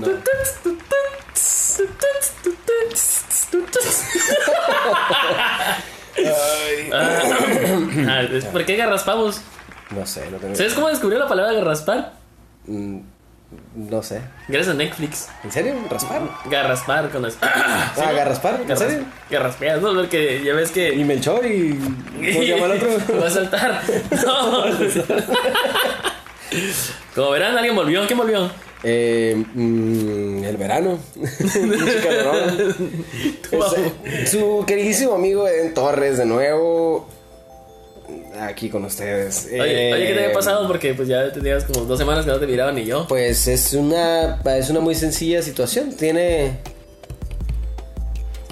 No. Ah, ¿Por qué garraspamos? No sé, no tengo. ¿Sabes cómo descubrió la palabra garraspar? Mm, No sé. Gracias a Netflix. ¿En serio? ¿Raspar? Garraspar con eso. Ah, ¿garraspar? ¿En serio? Garraspeas, ¿no? Porque ya ves que. Y Melchor y. ¿Cómo llama el otro? Va a saltar. No. Como verán, alguien volvió. ¿Quién volvió? Eh, mm, el verano. Es- su queridísimo amigo Eden Torres, de nuevo. Aquí con ustedes. Oye, Eh, oye, ¿qué te había pasado? Porque pues ya tenías como dos semanas que no te miraban ni yo. Pues es una, es una muy sencilla situación. Tiene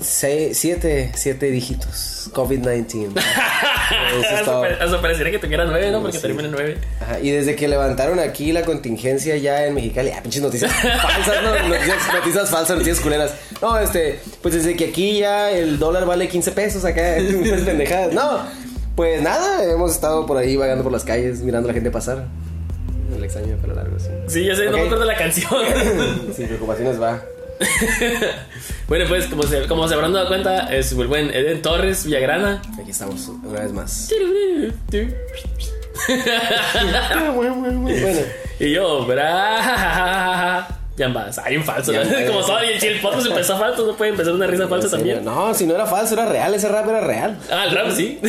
seis, siete, siete dígitos. COVID-19. Eso es Hasta todo. pare- hasta pareciera que tuviera nueve, ¿no? Porque Sí. termina en nueve. Ajá, y desde que levantaron aquí la contingencia ya en Mexicali, ah, pinches noticias falsas, ¿no? Noticias, noticias falsas, noticias culeras. No, este, pues desde que aquí ya el dólar vale 15 pesos acá, unas pendejadas. No, pues nada, hemos estado por ahí vagando por las calles, mirando a la gente pasar. El extraño de pelo largo, sí. Sí, ya sé, no Ok. me acuerdo de la canción. Sin preocupaciones va. bueno, pues como se, como se habrán dado cuenta, es el buen Eden Torres Villagrana. Aquí estamos una vez más. Bueno, y yo, ¿verdad? Ya más, hay un falso. ¿no? Como ya. todo, y si el podcast empezó falso, no puede empezar una risa falsa también. No, si no era falso, era real, ese rap era real. Ah, el rap sí.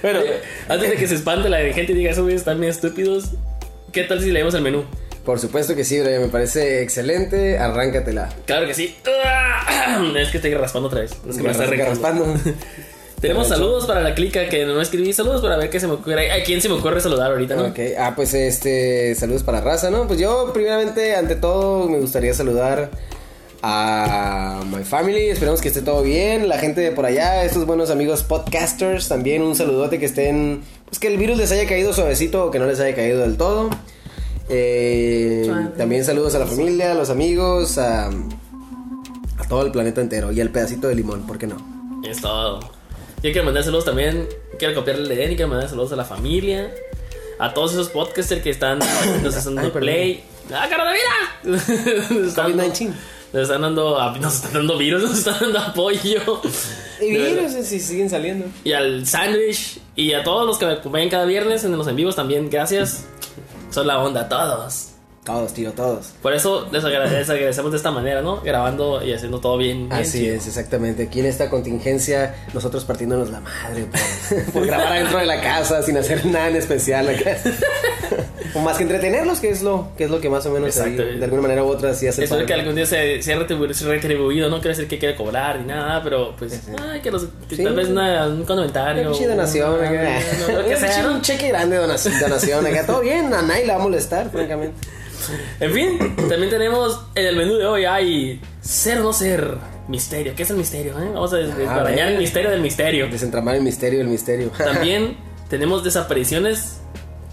bueno, antes de que se espante la gente y diga, esos están bien estúpidos, ¿qué tal si leemos el menú? Por supuesto que sí, Brian, me parece excelente. Arráncatela. Claro que sí. Es que estoy raspando otra vez. Es que me está arrancando. raspando. Tenemos saludos para la clica que no escribí. Saludos para ver qué se me ocurre. ¿A quién se me ocurre saludar ahorita, no? Ok, ah, pues este, saludos para Raza, ¿no? Pues yo, primeramente, ante todo, me gustaría saludar a my family. Esperemos que esté todo bien. La gente de por allá, estos buenos amigos podcasters, también un saludote que estén, pues que el virus les haya caído suavecito o que no les haya caído del todo. Eh, también saludos a la familia, a los amigos, a, a todo el planeta entero y al pedacito de limón, ¿por qué no? Es todo. Yo quiero mandar saludos también. Quiero copiarle el de y quiero mandar saludos a la familia. A todos esos podcasters que están nos están Ay, dando perdón. play. ¡Ah, cara de vida! Nos están dando- COVID-19. Nos están dando, nos están dando virus, nos están dando apoyo. Y virus, si siguen saliendo. Y al Sandwich y a todos los que me acompañan cada viernes en los en vivos también, gracias. Son la onda, todos. Todos, tío, todos. Por eso les, agrade- les agradecemos de esta manera, ¿no? Grabando y haciendo todo bien. bien Así chido. es, exactamente. Aquí en esta contingencia, nosotros partiéndonos la madre por, por grabar adentro de la casa sin hacer nada en especial acá. o más que entretenerlos, que es lo que es lo que más o menos ahí, de alguna manera u otra sí hace Espero que algún día se, sea sea retribuido, no quiere decir que quiere cobrar ni nada, pero pues, ay, que los, que Sí. tal vez una- un comentario. Una donación acá. no, que Un sea, pinche- ¿no? Un cheque grande de donación, donación acá. Todo bien, a nadie le va a molestar, francamente. En fin, también tenemos en el menú de hoy hay ser o no ser misterio. ¿Qué es el misterio? eh? Vamos a des- desbarañar ver. el misterio del misterio. Desentramar el misterio del misterio. También tenemos desapariciones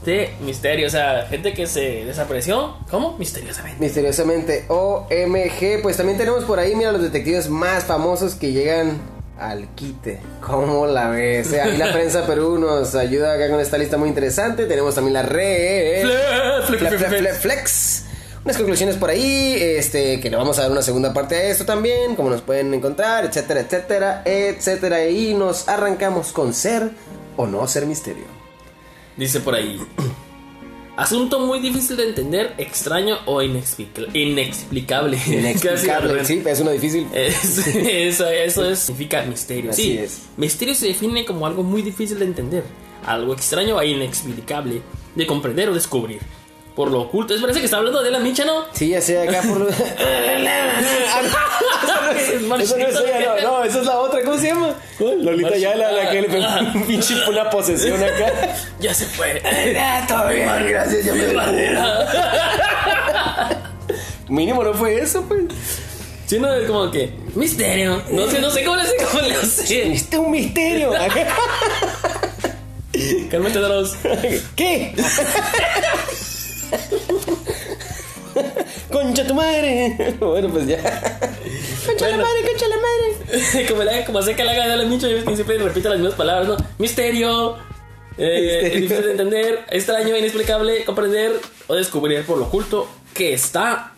de misterio, o sea, gente que se desapareció, ¿cómo? Misteriosamente. Misteriosamente, OMG, pues también tenemos por ahí, mira, los detectives más famosos que llegan al quite. ¿Cómo la ves? Eh, Aquí la prensa Perú nos ayuda acá con esta lista muy interesante. Tenemos también la red. Fle- fle- Fle- fle- fle- fle- fle- Flex. Unas conclusiones por ahí, este, que le vamos a dar una segunda parte a esto también, cómo nos pueden encontrar, etcétera, etcétera, etcétera. Y nos arrancamos con ser o no ser misterio. Dice por ahí. Asunto muy difícil de entender, extraño o inexplica- inexplicable. Inexplicable, revés. sí, es uno difícil. Es- eso, eso es- significa misterio. Así sí, es. misterio se define como algo muy difícil de entender, algo extraño e inexplicable de comprender o descubrir. Por lo oculto, es parece que está hablando de la micha, ¿no? Sí, ya sé, acá por lo... Eso no es ella, no, no, esa es la otra, ¿cómo se llama? Lolita ya la, la que le pegó un pinche una posesión acá. Ya se fue. Ah, todo bien, gracias, ya me Mínimo no fue eso, pues. Sí, no, es como que misterio. No sé, no sé cómo le sé, cómo le sé. Este es un misterio. Cálmate, Dross. ¿Qué? Concha tu madre. Bueno, pues ya. Concha la Bueno. madre, concha la madre. como, la, como sé que la gana de la micha, y siempre repite las mismas palabras, ¿no? Misterio. Eh, Misterio. difícil de entender, extraño, inexplicable, comprender o descubrir por lo oculto que está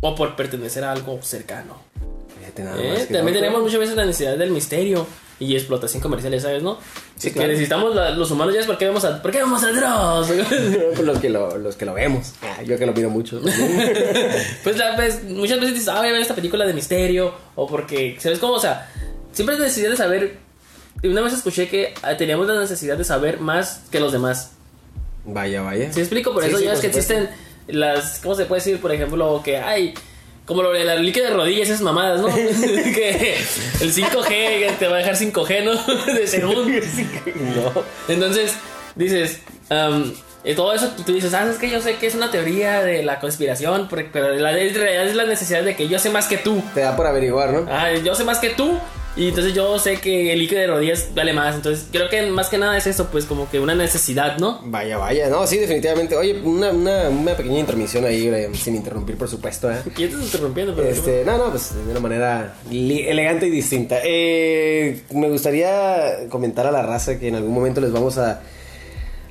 o por pertenecer a algo cercano. Eh, También tenemos muchas veces la necesidad del misterio y explotación comercial, ¿sabes? ¿No? Sí, que claro. necesitamos la- los humanos ya es porque vemos a, ¿por qué vemos a Dross? los, que lo, los que lo vemos. Ah, yo que lo pido mucho. Pues, la, pues, muchas veces dices, ah, voy a ver esta película de misterio. O porque, ¿sabes cómo? O sea, siempre es necesidad de saber. Una vez escuché que ah, teníamos la necesidad de saber más que los demás. vaya, vaya. ¿Sí explico? Por Sí, eso sí, ya es por que supuesto. existen las. ¿Cómo se puede decir? Por ejemplo, que hay. Como lo de la líquida de rodillas, esas mamadas, ¿no? que el 5G que te va a dejar 5G, ¿no? De según. No. Entonces, dices, y todo eso tú dices, ah, es que yo sé que es una teoría de la conspiración, pero la en realidad es la necesidad de que yo sé más que tú. Te da por averiguar, ¿no? Ah, yo sé más que tú. Y entonces yo sé que el líquido de rodillas vale más. Entonces creo que más que nada es eso, pues como que una necesidad, ¿no? Vaya, vaya. No, sí, definitivamente. Oye, una, una, una pequeña intermisión ahí, Brian, sin interrumpir, por supuesto, ¿eh? Y estás interrumpiendo, pero... Este, no, no, pues de una manera elegante y distinta. Eh, me gustaría comentar a la raza que en algún momento les vamos a,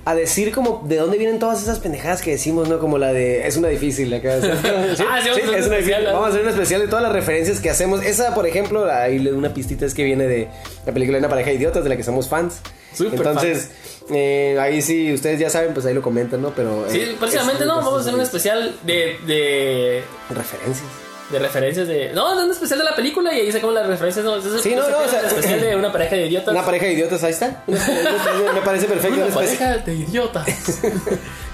a decir como de dónde vienen todas esas pendejadas que decimos, ¿no? Como la de es una difícil acá. ¿sí? Ah, sí, vamos a hacer un es una especial. Vamos a hacer un especial de todas las referencias que hacemos. Esa, por ejemplo, ahí le doy una pistita es que viene de la película de una pareja de idiotas de la que somos fans. Súper Entonces, eh, ahí sí, ustedes ya saben, pues ahí lo comentan, ¿no? Pero. Sí, eh, precisamente es- no, vamos a hacer un es- especial de, de, Referencias. De referencias de... No, no, un especial de la película y ahí sacamos las referencias. No, Ese es- Sí, no, no, o sea- un especial de una pareja de idiotas. Una pareja de idiotas, ahí está. Me parece perfecto. Una pareja de idiotas.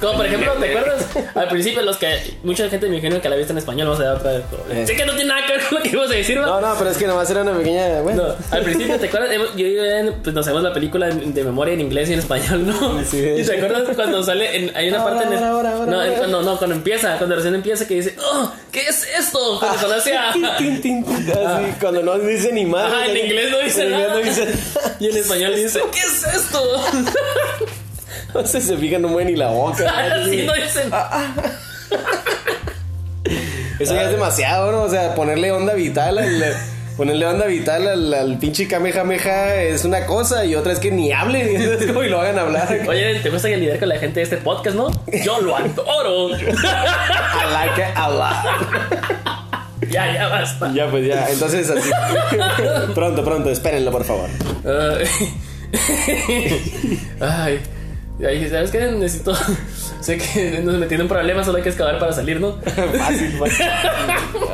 Como por ejemplo, ¿te acuerdas? Al principio, los que. Mucha gente me imagino que la viste en español, vamos a dar otra vez. Eh. Sé que no tiene nada que ver con lo que ibas a decir, ¿no? No, no, pero es que nomás era una pequeña. Bueno. No, al principio, ¿te acuerdas? Yo pues nos hacemos la película de memoria en inglés y en español, ¿no? Sí, y te acuerdas cuando sale, en- hay una Ahora, parte en el- ahora, cuando, no, cuando empieza, cuando recién empieza que dice, oh, ¿qué es esto? Cuando conoce a... Tin, tin, tin, tin, así, cuando no dice ni más. Ajá, en inglés no dice nada. no dice Y en español dice, ¿qué es esto? No sé, se fijan, no mueve ni la boca. Así no dicen. Eso ya es demasiado, ¿no? O sea, ponerle onda vital al. Ponerle onda vital al, al pinche Kamehameha es una cosa y otra es que ni hable y lo hagan hablar. Oye, ¿te gusta lidiar con la gente de este podcast, no? Yo lo adoro. I like it a lot. ya, ya basta. Ya, pues ya, entonces así. pronto, pronto, espérenlo, por favor. Ay. Ay, ¿sabes qué? Necesito. Sé que nos metieron en problemas, solo hay que excavar para salir, ¿no? Fácil, fácil.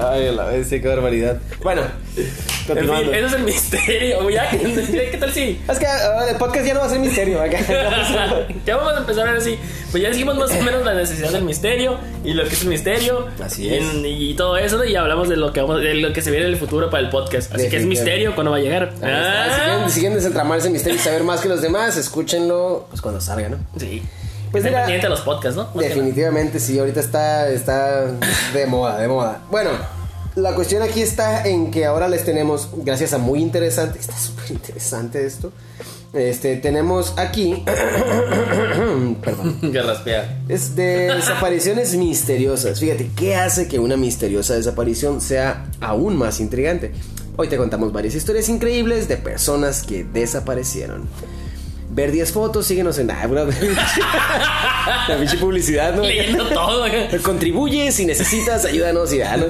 Ay, a la vez, sí, qué barbaridad. Bueno, En continuando. fin, eso es el misterio. Ya, ¿qué, tal si? Es que ah, el podcast ya no va a ser misterio. acá. ya vamos a empezar ahora sí. Pues ya dijimos más o menos la necesidad del misterio y lo que es el misterio. Así y, es. y todo eso, ¿no? y hablamos de lo que vamos, de lo que se viene en el futuro para el podcast. Así que es misterio cuando va a llegar. Ahí está. Si quieren, si quieren desentramarse ese misterio y saber más que los demás, escúchenlo pues cuando salga, ¿no? Sí. Pues mira, pendiente a los podcasts, ¿no? Más que. Definitivamente, sí, ahorita está, está de moda, de moda. Bueno, la cuestión aquí está en que ahora les tenemos, gracias a muy interesante, está súper interesante esto. Este, tenemos aquí, perdón, Garraspea. es de desapariciones misteriosas. Fíjate, ¿qué hace que una misteriosa desaparición sea aún más intrigante? Hoy te contamos varias historias increíbles de personas que desaparecieron. Ver 10 fotos, síguenos en... Ah, la pinche publicidad, ¿no? Leyendo todo. acá. Contribuye si necesitas, ayúdanos y ya, ¿no?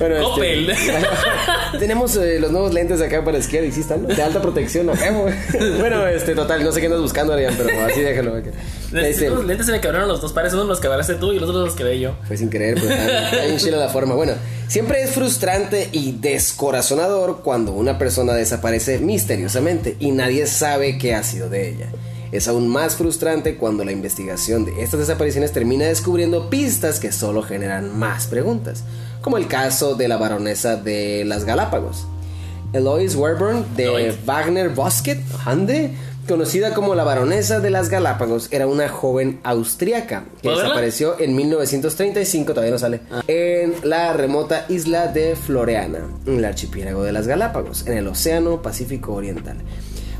Bueno, este, tenemos eh, los nuevos lentes acá para esquiar y sí están, ¿no? De alta protección, güey. Bueno, este, total, no sé qué andas buscando, Arián, pero así déjalo. acá. Estos lentes se me quebraron los dos pares. Uno los quebraste tú y los otros los quedé yo. Fue sin querer, pues está bien chila la forma. Bueno, siempre es frustrante y descorazonador cuando una persona desaparece misteriosamente y nadie sabe qué ha sido de ella. Es aún más frustrante cuando la investigación de estas desapariciones termina descubriendo pistas que solo generan más preguntas, como el caso de la baronesa de las Galápagos. Eloise Werburn de. Wagner Bosket, Hande, conocida como la baronesa de las Galápagos, era una joven austriaca que desapareció en 1935, todavía no sale, en la remota isla de Floreana, en el archipiélago de las Galápagos, en el Océano Pacífico Oriental.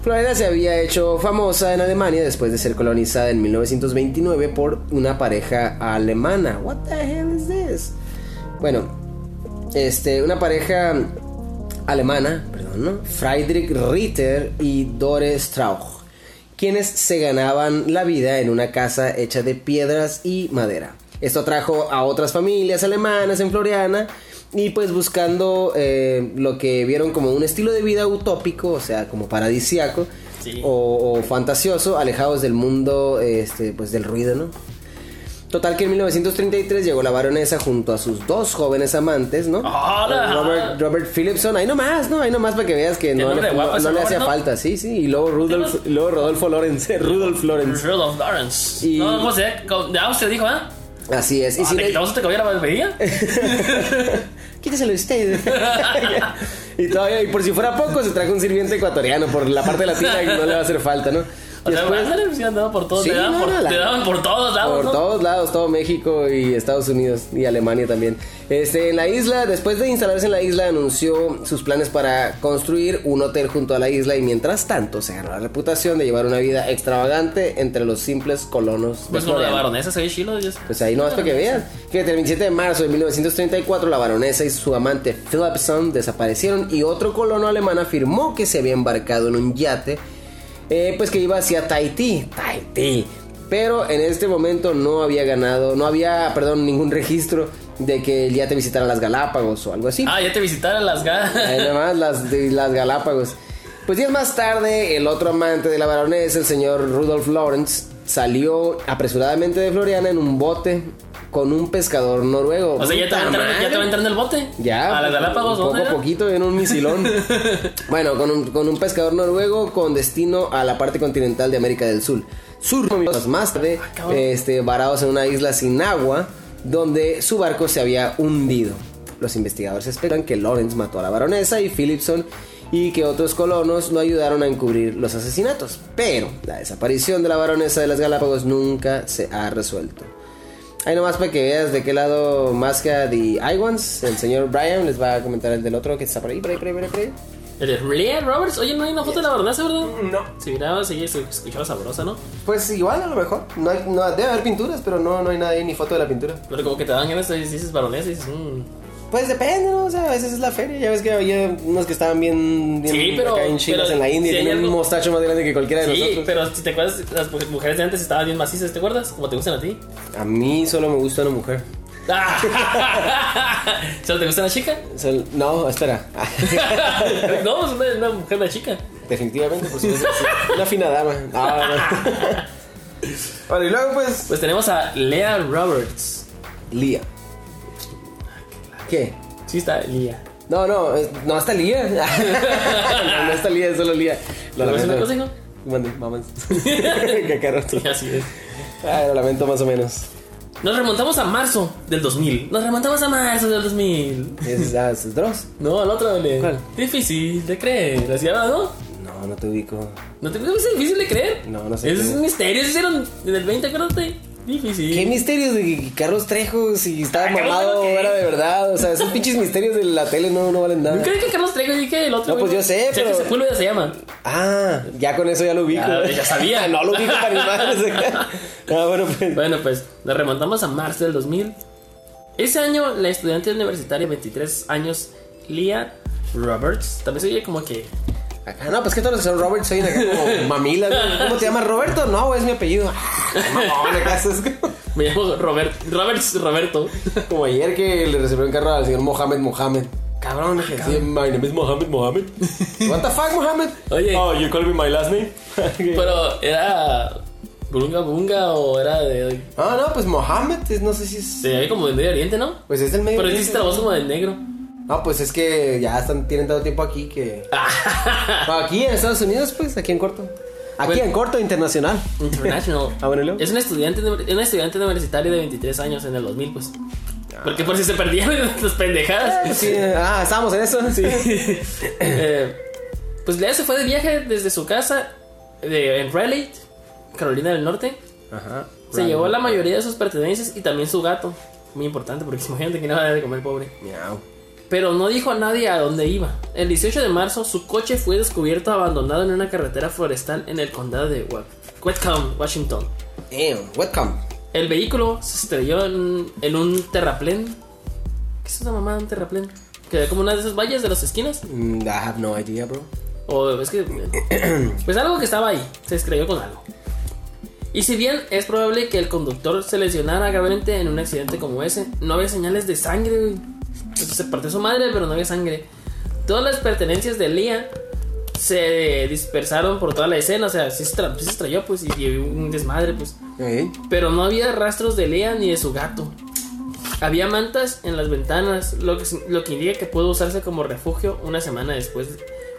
Floreana se había hecho famosa en Alemania después de ser colonizada en 1929 por una pareja alemana. What the hell is this? Bueno, este, una pareja alemana, perdón, ¿no? Friedrich Ritter y Dore Strauch, quienes se ganaban la vida en una casa hecha de piedras y madera. Esto atrajo a otras familias alemanas en Floriana y pues buscando eh, lo que vieron como un estilo de vida utópico, o sea, como paradisiaco Sí. o, o fantasioso, alejados del mundo este, pues del ruido, ¿no? Total que en 1933 llegó la baronesa junto a sus dos jóvenes amantes, ¿no? ¡Hola! Robert, Robert Philipson, ahí nomás, ¿no? Ahí nomás para que veas que no, le, guapo no- ese no le Robert, hacía falta, sí, sí. Y luego, Rudolf, ¿Qué y luego Rodolfo Lawrence, Rudolf Lawrence. Rudolph Lawrence. Y- No, ¿cómo se? De Austria dijo, ¿ah? Así es. Y Ah, si ¿Le le- quitamos este cabello a la barbería? Usted. y todavía, y por si fuera poco, se trajo un sirviente ecuatoriano por la parte latina y no le va a hacer falta, ¿no? O Después- por todos. Sí, le, daban no, por, no, la- le daban por todos lados, Por ¿no? todos lados, todo México y Estados Unidos y Alemania también. Este, en la isla, después de instalarse en la isla, anunció sus planes para construir un hotel junto a la isla y mientras tanto se ganó la reputación de llevar una vida extravagante entre los simples colonos de Pues como la baronesa se ve chilo. Pues ahí nomás para que vean. Fíjate, el 27 de marzo de 1934 la baronesa y su amante Philipson desaparecieron y otro colono alemán afirmó que se había embarcado en un yate eh, pues que iba hacia Tahití. Tahití. Pero en este momento no había ganado, no había, perdón, ningún registro de que el yate visitara las Galápagos o algo así. Ah, ya te visitaron las. Ahí nomás las, de las Galápagos. Pues días más tarde, el otro amante de la baronesa, el señor Rudolf Lawrence, salió apresuradamente de Floriana en un bote con un pescador noruego. O sea, ya te, va entrando, ya te va madre. entrando el bote. Ya, A las Galápagos, poco ¿dónde a poquito en un misilón. bueno, con un, con un pescador noruego con destino a la parte continental de América del Sur. Sur, más tarde, Ah, este, varados en una isla sin agua, donde su barco se había hundido. Los investigadores esperan que Lawrence mató a la baronesa y Philipson y que otros colonos lo ayudaron a encubrir los asesinatos. Pero la desaparición de la baronesa de las Galápagos nunca se ha resuelto. Ahí nomás para que veas de qué lado que de Iwans, el señor Brian les va a comentar el del otro que está por ahí, por ahí, por ahí, por ahí, por ahí. El de Leah Roberts. Oye, no hay una foto de la baronesa, ¿verdad? No. Si miraba, sí, se escuchaba sabrosa, ¿no? Pues igual a lo mejor. No, hay, no debe haber pinturas, pero no, no hay nada ahí ni foto de la pintura. Pero como que te dan ganas y dices baronesa y dices, mmm. Pues depende, ¿no? O sea, a veces es la feria. Ya ves que había unos que estaban bien, bien Sí, pero- acá en en la India si tienen un mostacho más grande que cualquiera de Sí, nosotros. pero si te acuerdas, las mu- mujeres de antes estaban bien macizas, ¿te acuerdas? Como te gustan a ti. A mí solo me gusta una mujer. Ah. ¿Solo te gusta una chica? Sol- No, espera. no, es una, una mujer, una chica. Definitivamente, por supuesto. sí. Una fina dama. No, no. Bueno, y luego pues... Pues tenemos a Lea Roberts. Lía. ¿Qué? Sí, está Lea. No, no, es- no está Lía. no, no está Lía, es solo Lía. Lo ¿Lo ves una lamento. hijo? Mande, mamás. Qué caro tú. Así es. Ah, lo lamento más o menos. Nos remontamos a marzo del 2000. Nos remontamos a marzo del 2000. Es, ah, es Dross. No, al otro, le. ¿Cuál? Difícil de creer. ¿Así llama, no? No, no te ubico. ¿No te parece difícil de creer? No, no sé Es un misterio. Se hicieron en el 20, acuérdate. Difícil. ¿Qué misterios de Carlos Trejo? Si estaba Ah, mamado o ¿qué? era de verdad. O sea, esos pinches misterios de la tele no, no valen nada. ¿No crees que Carlos Trejo y que el otro? No, pues yo sé, Sergio pero- Sepúlveda se llama. Ah, ya con eso ya lo ubico. Ya- ya sabía. no lo ubico para madres. Ah, bueno, pues. Bueno, pues nos remontamos a marzo del 2000. Ese año, la estudiante universitaria, 23 años, Leah Roberts, también se oye como que. Acá, no, pues que todos los que son Robert soy acá como mamilas. ¿no? ¿Cómo te llamas? ¿Roberto? No, es mi apellido. Ah, mamón, acá es como- Me llamo Robert, Roberts Roberto. Como ayer que le recibió un carro al señor Mohamed Mohamed. Cabrón, dije, sí, my name is Mohamed Mohamed. What the fuck, Mohamed? Oye. Oh, you call me my last name? Pero era. Bunga Bunga o era de. Ah, no, pues Mohamed, no sé si es. Se ve como de Medio Oriente, ¿no? Pues es del medio. Pero Oriente, hiciste la voz como del negro. No, pues es que ya están, tienen tanto tiempo aquí que. No, aquí en Estados Unidos, pues, aquí en corto. Aquí Bueno. en corto, internacional. International. Ah, bueno. Es una estudiante, una estudiante universitaria de 23 años en el 2000, pues. Porque por si se perdían las pendejadas. Sí, ah, estábamos en eso. Sí. Eh, pues Lea se fue de viaje desde su casa de, en Raleigh, Carolina del Norte. Ajá. Se llevó la mayoría de sus pertenencias y también su gato. Muy importante porque imagínate que no va a de comer pobre. Miau. Pero no dijo a nadie a dónde iba. El 18 de marzo su coche fue descubierto abandonado en una carretera forestal en el condado de Whatcom, Washington. Damn, welcome. El vehículo se estrelló en, en un terraplén. ¿Qué es una mamada un terraplén? Que como una de esas vallas de las esquinas. Mm, I have no idea, bro. O es que. Pues algo que estaba ahí. Se estrelló con algo. Y si bien es probable que el conductor se lesionara gravemente en un accidente como ese, no había señales de sangre, güey. Entonces, se partió su madre, pero no había sangre. Todas las pertenencias de Lía se dispersaron por toda la escena. O sea, sí se, tra- sí se estrelló, pues, y, y un desmadre, pues. Pero no había rastros de Lea ni de su gato. Había mantas en las ventanas, lo que, lo que indica que pudo usarse como refugio una semana después.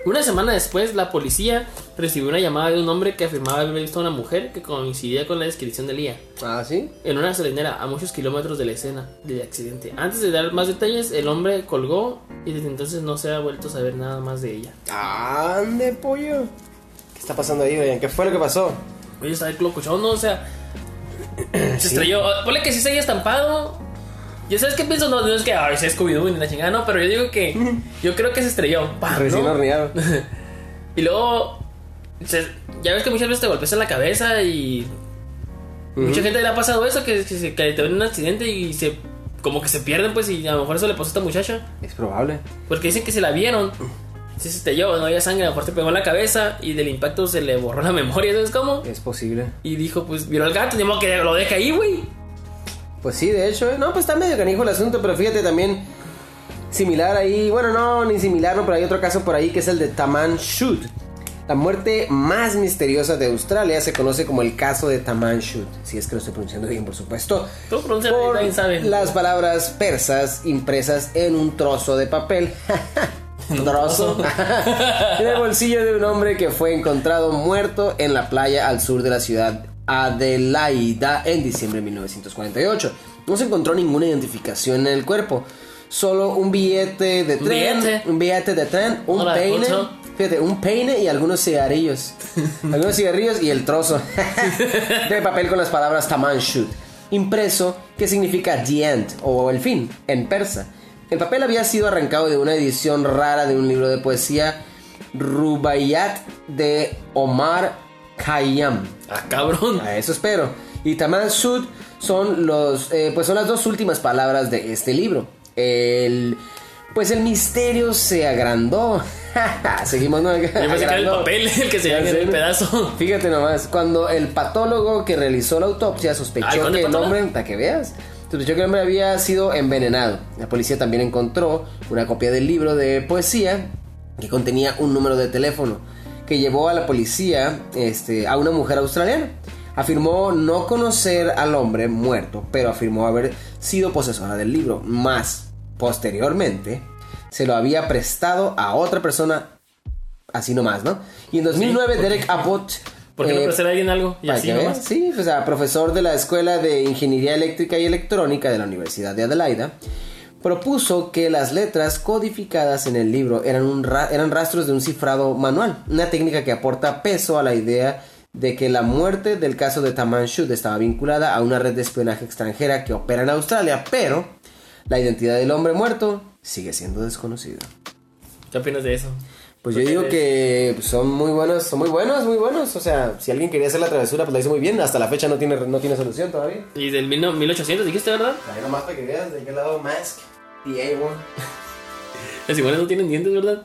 Una semana después, la policía recibió una llamada de un hombre que afirmaba haber visto a una mujer que coincidía con la descripción de Lía Ah, ¿sí? en una gasolinera a muchos kilómetros de la escena del accidente. Antes de dar más detalles, el hombre colgó y desde entonces no se ha vuelto a saber nada más de ella. Ande, pollo. ¿Qué está pasando ahí, oigan? ¿Qué fue lo que pasó? Oye, está el locochón, ¿no? O sea, se estrelló. Ponle que sí se haya estampado. ¿Ya sabes qué pienso? No, no es que ay, se Scooby-Doo ni la chingada, no, pero yo digo que. Yo creo que se estrelló. ¡pam! Recién ¿no? horneado. Y luego. se- ya ves que muchas veces te golpeas en la cabeza y. Mucha gente le ha pasado eso, que, que, que te ven en un accidente y se. Como que se pierden, pues, y a lo mejor eso le pasó a esta muchacha. Es probable. Porque dicen que se la vieron. Si se estrelló, no había sangre, a lo mejor te pegó en la cabeza y del impacto se le borró la memoria, ¿sabes cómo? Es posible. Y dijo, pues, vio al gato, ni modo que lo deja ahí, güey. Pues sí, de hecho, ¿eh? no, pues está medio canijo el asunto, pero fíjate también similar ahí, bueno, no, ni similar, no, pero hay otro caso por ahí que es el de Taman Shud. La muerte más misteriosa de Australia se conoce como el caso de Taman Shud, si es que lo estoy pronunciando bien, por supusto. Tú pronuncias, Por nadie sabe. las palabras persas impresas en un trozo de papel. Trozo. en el bolsillo de un hombre que fue encontrado muerto en la playa al sur de la ciudad Adelaida en diciembre de 1948. No se encontró ninguna identificación en el cuerpo, solo un billete de ¿Un tren, billete? un billete de tren, un Hola, peine, fíjate, un peine y algunos cigarrillos, algunos cigarrillos y el trozo de papel con las palabras Tamanshut, impreso que significa the end o el fin en persa. El papel había sido arrancado de una edición rara de un libro de poesía Rubaiyat de Omar Khayyam. Ah, cabrón. A eso espero. Y Taman Sud son los, eh, pues son las dos últimas palabras de este libro. El, pues el misterio se agrandó. Seguimos, ¿no? Yo pensé que era el papel el que se en el pedazo. Fíjate nomás, cuando el patólogo que realizó la autopsia sospechó ¿cuándo que el hombre, para que veas, sospechó que el hombre había sido envenenado. La policía también encontró una copia del libro de poesía que contenía un número de teléfono que llevó a la policía este, a una mujer australiana. Afirmó no conocer al hombre muerto, pero afirmó haber sido posesora del libro. Más, posteriormente, se lo había prestado a otra persona así nomás, ¿no? Y en 2009 ¿por Derek Abbott... ¿Por qué no eh, prestar a alguien algo? Y así nomás. Sí, o sea, profesor de la Escuela de Ingeniería Eléctrica y Electrónica de la Universidad de Adelaida, propuso que las letras codificadas en el libro eran, un ra- eran rastros de un cifrado manual, una técnica que aporta peso a la idea de que la muerte del caso de Taman Shud estaba vinculada a una red de espionaje extranjera que opera en Australia, pero la identidad del hombre muerto sigue siendo desconocida. ¿Qué opinas de eso? Pues yo digo que son muy buenos, son muy buenos, muy buenos. O sea, si alguien quería hacer la travesura, pues la hizo muy bien. Hasta la fecha no tiene, no tiene solución todavía. Y del mil no- 1800, dijiste, ¿verdad? Ahí nomás para que veas de qué lado Mask y A1. Los iguales no tienen dientes, ¿verdad?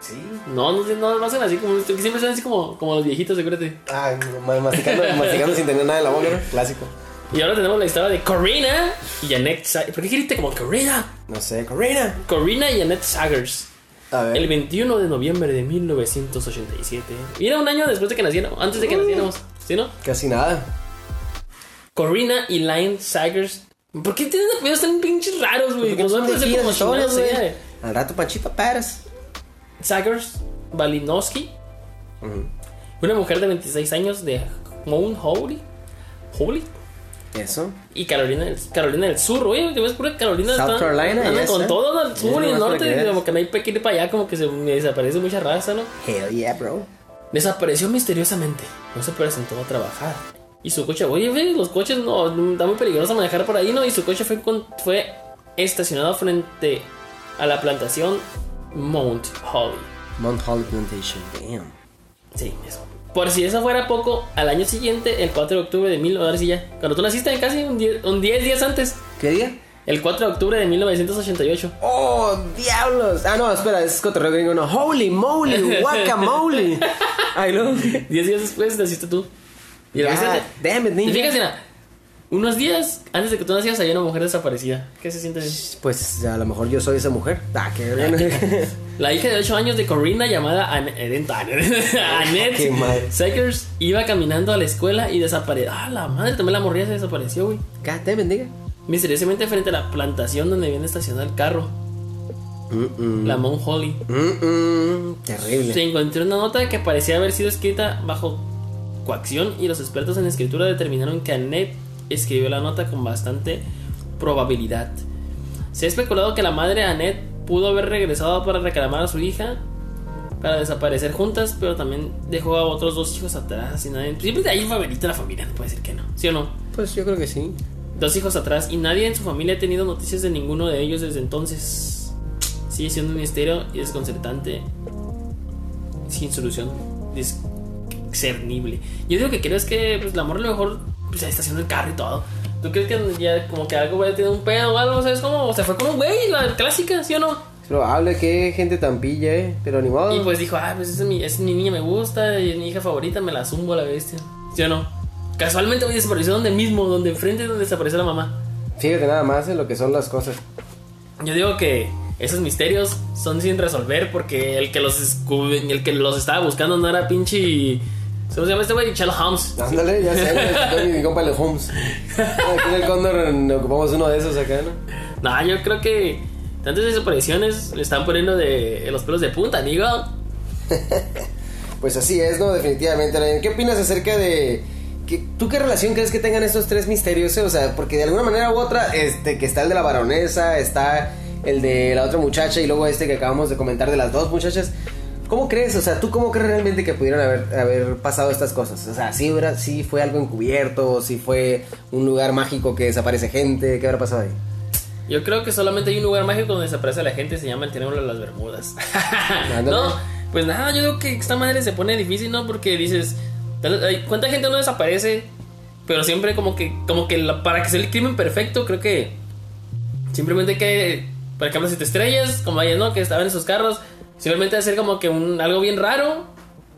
Sí. No, no, no, no hacen así como. que Siempre son así como, como los viejitos, acuérdate. Ah, ma- masticando, masticando sin tener nada en la boca, ¿no? Clásico. Y ahora tenemos la historia de Corina y Janet Sa- ¿Por qué grité como Corina? No sé, Corina. Corina y Janet Saggers. A ver. El 21 de noviembre de 1987. Y era un año después de que naciéramos. Antes de que naciéramos. ¿Sí, no? Casi nada. Corina y Line Saggers. ¿Por qué tienen apellidos tan pinches raros, güey? Nosotros como historias, güey. Al rato Panchito Pérez. Saggers Balinowski. Una mujer de 26 años de Mount Holy. Holy. Eso. Y Carolina del, Carolina del Sur, oye, que ves pura Carolina South están- Carolina, yes, con eh. todo el sur y el norte, como que no hay que ir para allá, como que se me desaparece mucha raza, ¿no? Hell yeah, bro. Desapareció misteriosamente, no se presentó a trabajar. Y su coche, oye, güey, los coches no, está muy peligroso manejar por ahí, ¿no? Y su coche fue, con- fue estacionado frente a la plantación Mount Holly. Mount Holly Plantation. Damn. Sí, eso. Por si eso fuera poco, al año siguiente, el 4 de octubre de mil, ahora sí ya, cuando tú naciste casi un 10 un 10 días antes, ¿Qué día? el 4 de octubre de 1988. ¡Oh, diablos! Ah, no, espera, es cotorreo gringo, no. ¡Holy moly! ¡Guacamole! Ay, no. Diez días después naciste tú. Y viste- damn it, ¿Te ninja. fijas, Ina? Unos días antes de que tú nacieras había una mujer desaparecida. ¿Qué se siente? Pues a lo mejor yo soy esa mujer. Ah, qué. La hija de 8 años de Corina llamada An- Annette. Sakers iba caminando a la escuela y desapareció. Ah, la madre, también la morría se desapareció, güey. It, nigga. Misteriosamente frente a la plantación donde viene estacionado el carro. La Mount Holly. Mm-mm. Terrible. Se encontró una nota que parecía haber sido escrita bajo coacción y los expertos en escritura determinaron que Annette escribió la nota con bastante probabilidad. Se ha especulado que la madre Annette pudo haber regresado para reclamar a su hija para desaparecer juntas, pero también dejó a otros dos hijos atrás y nadie... Siempre de ahí favorita la familia, no puede ser que no, ¿sí o no? Pues yo creo que sí. Dos hijos atrás y nadie en su familia ha tenido noticias de ninguno de ellos desde entonces. Sigue siendo un misterio y desconcertante. Sin solución discernible. Yo digo que creo es que pues, la morra a lo mejor pues, está haciendo el carro y todo. ¿Tú crees que ya como que algo a tener un pedo o algo? ¿Sabes cómo? O se fue con un güey, la clásica, ¿sí o no? Es probable que gente tan pilla, eh. Pero ni modo. Y pues dijo, ah, pues es mi, es mi niña, me gusta, y es mi hija favorita, me la zumbo a la bestia. ¿Sí o no? Casualmente hoy desapareció donde mismo, donde enfrente donde desapareció la mamá. Fíjate nada más en lo que son las cosas. Yo digo que esos misterios son sin resolver porque el que los el que los estaba buscando no era pinche ¿Cómo se llama este güey? Sherlock Holmes. Ándale, ya sé, mi compa el Holmes. Aquí en el Cóndor ocupamos uno de esos acá, ¿no? No, yo creo que tantas desapariciones le están poniendo de los pelos de punta, amigo. Pues así es, ¿no? Definitivamente. ¿Qué opinas acerca de... que- ¿Tú qué relación crees que tengan estos tres misterios? eh? O sea, porque de alguna manera u otra, este, que está el de la baronesa, está el de la otra muchacha y luego este que acabamos de comentar de las dos muchachas. ¿Cómo crees? O sea, ¿tú cómo crees realmente que pudieron haber, haber pasado estas cosas? O sea, ¿sí, hubiera- sí fue algo encubierto? ¿Sí fue un lugar mágico que desaparece gente? ¿Qué habrá pasado ahí? Yo creo que solamente hay un lugar mágico donde desaparece la gente, se llama el Triángulo de las Bermudas. No, pues nada, yo creo que esta madre se pone difícil, ¿no? Porque dices, ¿cuánta gente no desaparece? Pero siempre como que, como que la- para que sea el crimen perfecto, creo que simplemente que, por ejemplo, si te estrellas, como ayer, ¿no? Que estaban en sus carros, simplemente hacer como que un, algo bien raro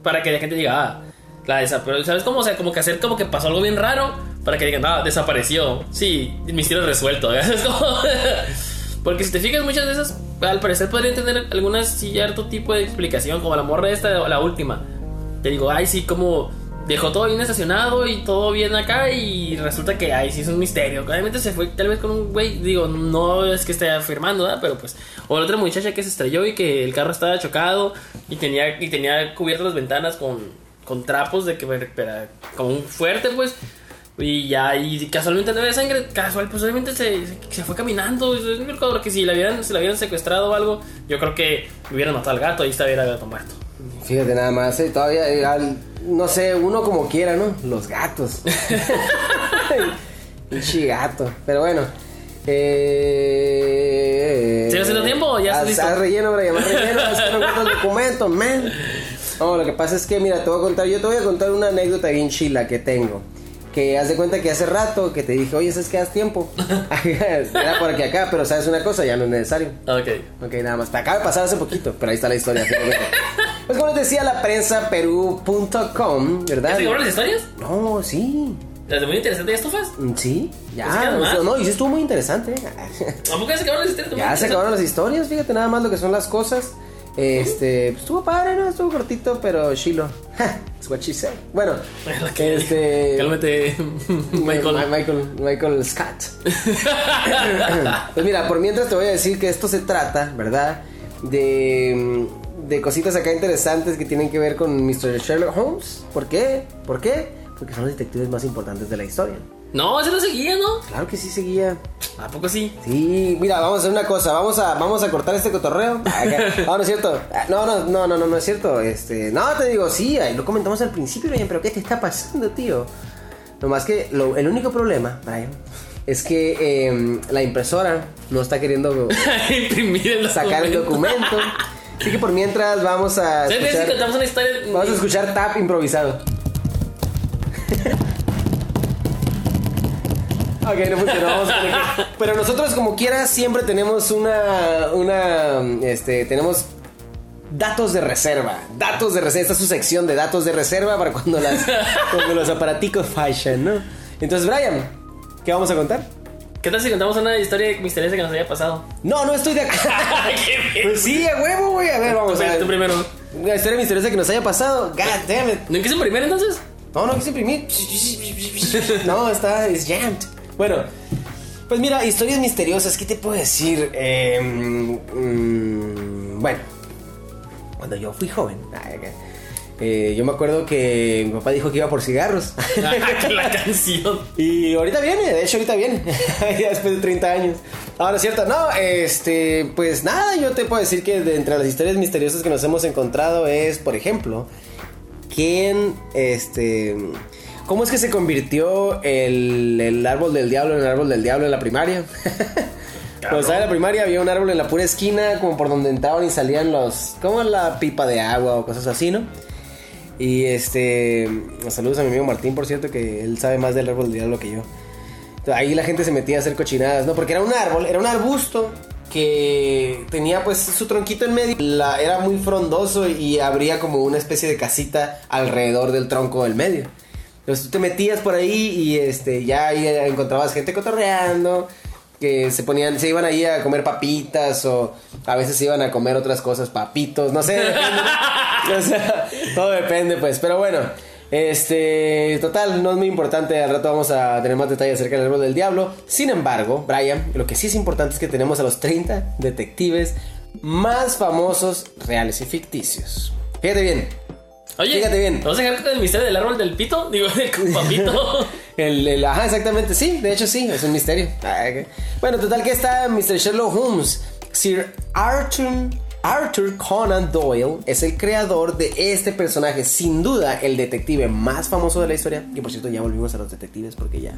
para que la gente diga, ah, la desapareció. ¿Sabes cómo? O sea, como que hacer como que pasó algo bien raro para que digan, ah, desapareció. Sí, misterio resuelto. ¿sabes cómo? Porque si te fijas, muchas de esas, al parecer podrían tener alguna cierto tipo de explicación, como la morra esta, la última. Te digo, ay, sí, como dejó todo bien estacionado y todo bien acá y resulta que, ay, sí es un misterio. Obviamente se fue tal vez con un güey, digo, no es que esté afirmando, ¿verdad? Pero pues, o la otra muchacha que se estrelló y que el carro estaba chocado y tenía, y tenía cubiertas las ventanas con, con trapos de que, era como un fuerte, pues. Y ya, y casualmente no había sangre, casual, pues obviamente se, se, se fue caminando. Muy raro que si la hubieran, si la hubieran secuestrado o algo, yo creo que hubieran matado al gato y estuviera el gato muerto. Fíjate nada más, eh, todavía, al- no sé, uno como quiera, ¿no? Los gatos. Pinche gato. Pero bueno. Eh, ¿Sigue haciendo tiempo o ya haz- haz relleno, Brian, haz relleno. es que no encuentro el documento, man. No, lo que pasa es que, mira, te voy a contar, yo te voy a contar una anécdota bien chila que tengo. Que haz de cuenta que hace rato que te dije, oye, ¿sabes qué? Haz tiempo. Era por aquí acá, pero ¿sabes una cosa? Ya no es necesario. Ok. Ok, nada más. Me acaba de pasar hace poquito, pero ahí está la historia. Pues como les decía, la prensa perú.com, ¿Ya ¿verdad? las historias? No, sí. ¿Las de muy interesante estufas? Mm, Sí, Pues ya. No, no, y sí estuvo muy interesante. ¿A poco ya se acabaron las historias? ya se acabaron las historias, fíjate nada más lo que son las cosas. Este, pues estuvo padre, ¿no? Estuvo cortito, pero chilo. It's what she said. Bueno, este. Cálmate, Michael. Michael, Michael Scott. pues mira, por mientras te voy a decir que esto se trata, ¿verdad? De, de cositas acá interesantes que tienen que ver con Mr. Sherlock Holmes. ¿Por qué? ¿Por qué? Porque son los detectives más importantes de la historia. No, ese no seguía, ¿no? Claro que sí seguía. ¿A poco sí? Sí, mira, vamos a hacer una cosa, vamos a, vamos a cortar este cotorreo. No, no es cierto. Ah, No, no, no, no, no, no es cierto. Este, no, te digo, sí, lo comentamos al principio, Brian, pero ¿qué te está pasando, tío? Nomás que lo- el único problema, Brian, es que em, la impresora no está queriendo Imprimir sacar el documento. Así que por mientras vamos a ¿Sabes si escuchar, contamos una historia? vamos a escuchar tap improvisado. Ok, no funcionó. Pero nosotros, como quiera, siempre tenemos una. Una. Este. Tenemos. Datos de reserva. Datos de reserva. Esta es su sección de datos de reserva para cuando, las, cuando los aparaticos fallan, ¿no? Entonces, Brian, ¿qué vamos a contar? ¿Qué tal si contamos una historia misteriosa que nos haya pasado? No, no estoy de acuerdo. ¿Qué Pues sí, a huevo, güey. A ver, vamos a Tú ver. primero. Una historia misteriosa que nos haya pasado. God damn it. ¿No quise primero entonces? No, no quise imprimir. No, está, es jammed. Bueno, pues mira, historias misteriosas, ¿qué te puedo decir? Eh, mm, bueno, cuando yo fui joven, eh, yo me acuerdo que mi papá dijo que iba por cigarros. la canción. Y ahorita viene, de hecho ahorita viene, ya después de 30 años. Ahora es cierto, no, este, pues nada, yo te puedo decir que de entre las historias misteriosas que nos hemos encontrado es, por ejemplo, quién, este, cómo es que se convirtió el, el árbol del diablo en el árbol del diablo en la primaria. Cuando estaba en la primaria había un árbol en la pura esquina, como por donde entraban y salían los, como la pipa de agua o cosas así, ¿no? Y este, saludos a mi amigo Martín, por cierto, que él sabe más del árbol del diablo que yo. Ahí la gente se metía a hacer cochinadas, ¿no? Porque era un árbol, era un arbusto que tenía pues su tronquito en medio, la, era muy frondoso y habría como una especie de casita alrededor del tronco del medio. Entonces tú te metías por ahí y este, ya ahí encontrabas gente cotorreando, que se ponían, se iban ahí a comer papitas o a veces se iban a comer otras cosas, papitos, no sé. o sea, todo depende pues, pero bueno, este, total, no es muy importante, al rato vamos a tener más detalles acerca del árbol del diablo, sin embargo, Brian, lo que sí es importante es que tenemos a los 30 detectives más famosos, reales y ficticios. Fíjate bien, Oye, Fíjate bien. ¿vamos a dejar el misterio del árbol del pito? Digo, del papito. El, el- ajá, exactamente, sí, de hecho sí, es un misterio. Ah. Bueno, total que está Mr. Sherlock Holmes. Sir Arthur, Arthur Conan Doyle es el creador de este personaje, sin duda el detective más famoso de la historia. Que por cierto ya volvimos a los detectives porque ya...